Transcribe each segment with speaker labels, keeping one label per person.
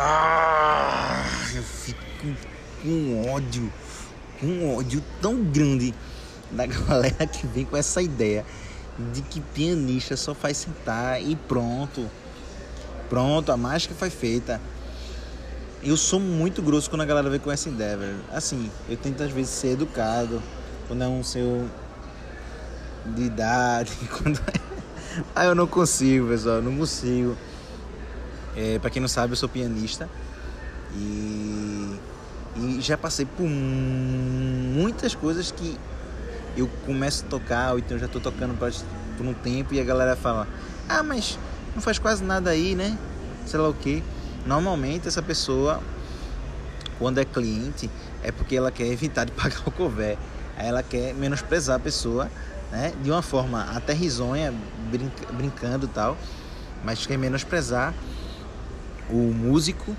Speaker 1: Ah, eu fico com ódio, com ódio tão grande da galera que vem com essa ideia de que pianista só faz sentar e pronto. Pronto, a mágica foi feita. Eu sou muito grosso quando a galera vem com essa ideia, velho. Assim, eu tento às vezes ser educado, quando é um seu de idade, quando é... ah, eu não consigo, pessoal, não consigo. É, para quem não sabe, eu sou pianista e, e já passei por muitas coisas que eu começo a tocar, ou então já tô tocando por um tempo e a galera fala: "Ah, mas não faz quase nada aí, né?" Sei lá o que. Normalmente essa pessoa quando é cliente é porque ela quer evitar de pagar o cover. Aí ela quer menosprezar a pessoa, né? De uma forma até risonha, brinca, brincando tal, mas quer menosprezar o músico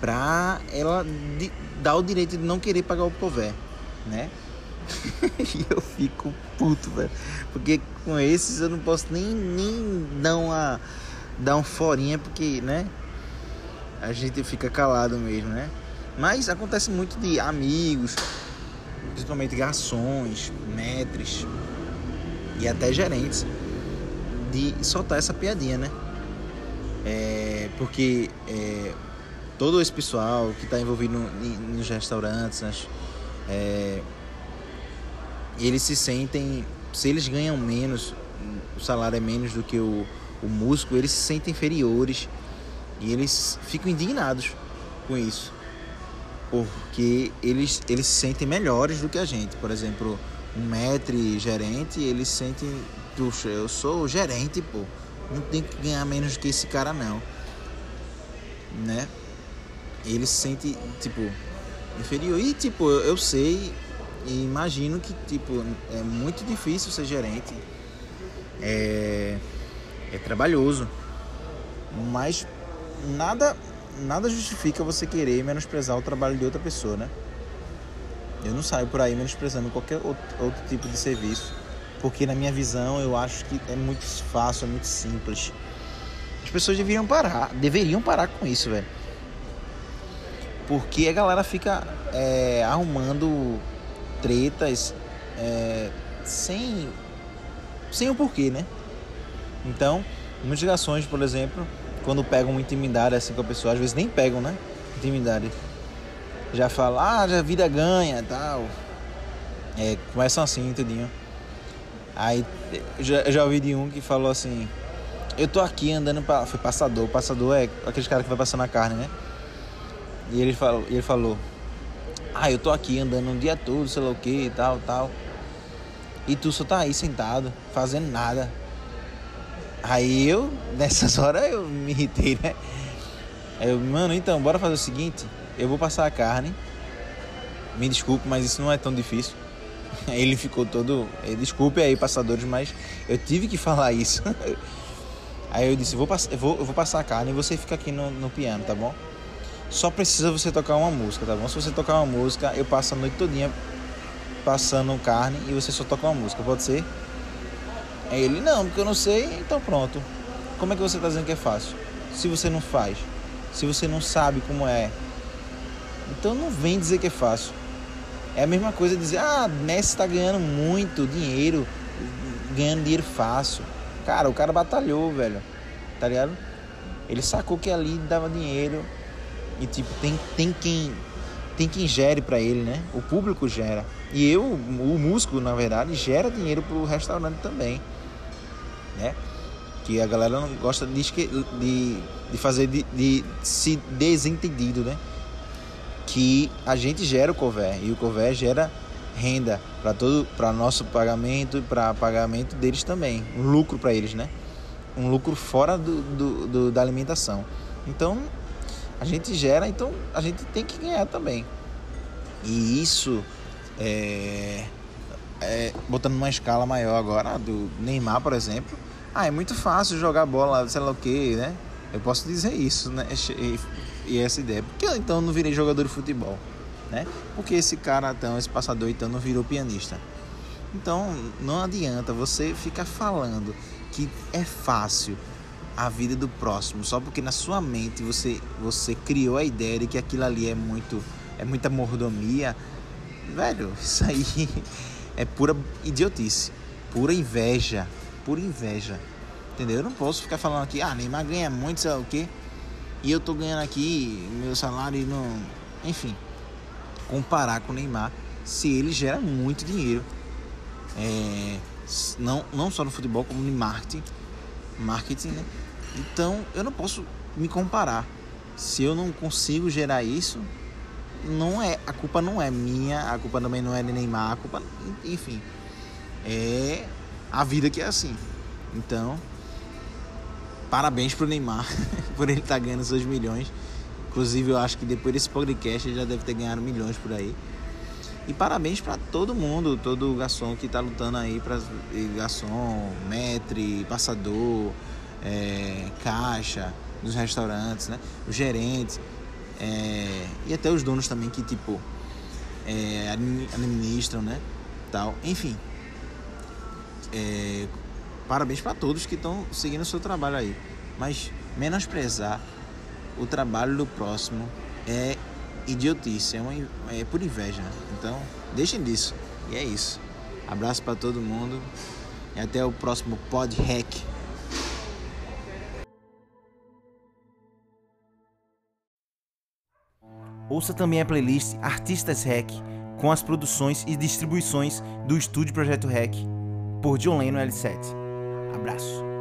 Speaker 1: para ela de, dar o direito de não querer pagar o cover, né? e eu fico puto, velho. Porque com esses eu não posso nem, nem dar uma dar um forinha porque, né? A gente fica calado mesmo, né? Mas acontece muito de amigos, principalmente garçons, metres e até gerentes, de soltar essa piadinha, né? É, porque é, todo esse pessoal que está envolvido no, nos restaurantes, é, eles se sentem, se eles ganham menos, o salário é menos do que o, o músico, eles se sentem inferiores e eles ficam indignados com isso. Porque eles, eles se sentem melhores do que a gente. Por exemplo, um metre gerente, eles sentem, puxa, eu sou gerente, pô não tem que ganhar menos que esse cara não. Né? Ele se sente, tipo, inferior. E, tipo, eu sei e imagino que, tipo, é muito difícil ser gerente. É, é trabalhoso. Mas nada, nada justifica você querer menosprezar o trabalho de outra pessoa, né? Eu não saio por aí menosprezando qualquer outro, outro tipo de serviço porque na minha visão eu acho que é muito fácil, é muito simples. As pessoas deveriam parar, deveriam parar com isso, velho. Porque a galera fica é, arrumando tretas é, sem, sem o porquê, né? Então, muitas ligações, por exemplo, quando pegam intimidade assim com a pessoa, às vezes nem pegam, né? Intimidade. Já falam, ah, já vida ganha tal. É, começam assim, tudinho. Aí já, já ouvi de um que falou assim: Eu tô aqui andando pra. Foi passador. Passador é aqueles caras que vai passando a carne, né? E ele falou, ele falou: Ah, eu tô aqui andando um dia todo, sei lá o que e tal, tal. E tu só tá aí sentado, fazendo nada. Aí eu, nessas horas, eu me irritei, né? Aí eu, mano, então, bora fazer o seguinte: eu vou passar a carne. Me desculpe, mas isso não é tão difícil. Ele ficou todo. Eh, desculpe aí, passadores, mas eu tive que falar isso. Aí eu disse: vou, eu vou, eu vou passar a carne e você fica aqui no, no piano, tá bom? Só precisa você tocar uma música, tá bom? Se você tocar uma música, eu passo a noite todinha passando carne e você só toca uma música, pode ser? Aí ele: não, porque eu não sei, então pronto. Como é que você tá dizendo que é fácil? Se você não faz, se você não sabe como é, então não vem dizer que é fácil. É a mesma coisa dizer, ah, Messi está ganhando muito dinheiro, ganhando dinheiro fácil. Cara, o cara batalhou, velho. Tá ligado? Ele sacou que ali dava dinheiro e tipo, tem, tem quem tem quem gere para ele, né? O público gera. E eu, o músico, na verdade, gera dinheiro pro restaurante também, né? Que a galera não gosta de, de, de fazer de, de se desentendido, né? Que a gente gera o cover e o cover gera renda para todo para nosso pagamento e para pagamento deles também. Um lucro para eles né? Um lucro fora do, do, do, da alimentação. Então a gente gera então a gente tem que ganhar também. E isso é, é, botando uma escala maior agora do Neymar por exemplo. Ah é muito fácil jogar bola sei lá o que né? Eu posso dizer isso né e essa ideia. Por que eu então não virei jogador de futebol? Né? Porque esse cara, então, esse passador, então, não virou pianista. Então, não adianta você ficar falando que é fácil a vida do próximo só porque na sua mente você você criou a ideia de que aquilo ali é muito é muita mordomia, velho, isso aí é pura idiotice, pura inveja, pura inveja. Entendeu? Eu não posso ficar falando aqui, ah, Neymar ganha muito, sei lá o quê, e eu tô ganhando aqui meu salário não. Enfim, comparar com o Neymar se ele gera muito dinheiro. É, não, não só no futebol, como no marketing. Marketing, né? Então eu não posso me comparar. Se eu não consigo gerar isso, não é a culpa não é minha, a culpa também não é de Neymar, a culpa, enfim, é a vida que é assim. Então, parabéns pro Neymar por ele estar tá ganhando seus milhões. Inclusive, eu acho que depois desse podcast ele já deve ter ganhado milhões por aí. E parabéns para todo mundo, todo garçom que está lutando aí para garçom, metre, passador, é, caixa dos restaurantes, né? Os gerentes é, e até os donos também que tipo é, administram, né? Tal, enfim. É, parabéns para todos que estão seguindo o seu trabalho aí. Mas menosprezar o trabalho do próximo é idiotice, é, uma, é por inveja. Então, deixem disso. E é isso. Abraço para todo mundo e até o próximo Pod Hack.
Speaker 2: Ouça também a playlist Artistas Hack com as produções e distribuições do Estúdio Projeto Hack por John Leno L7. Abraço.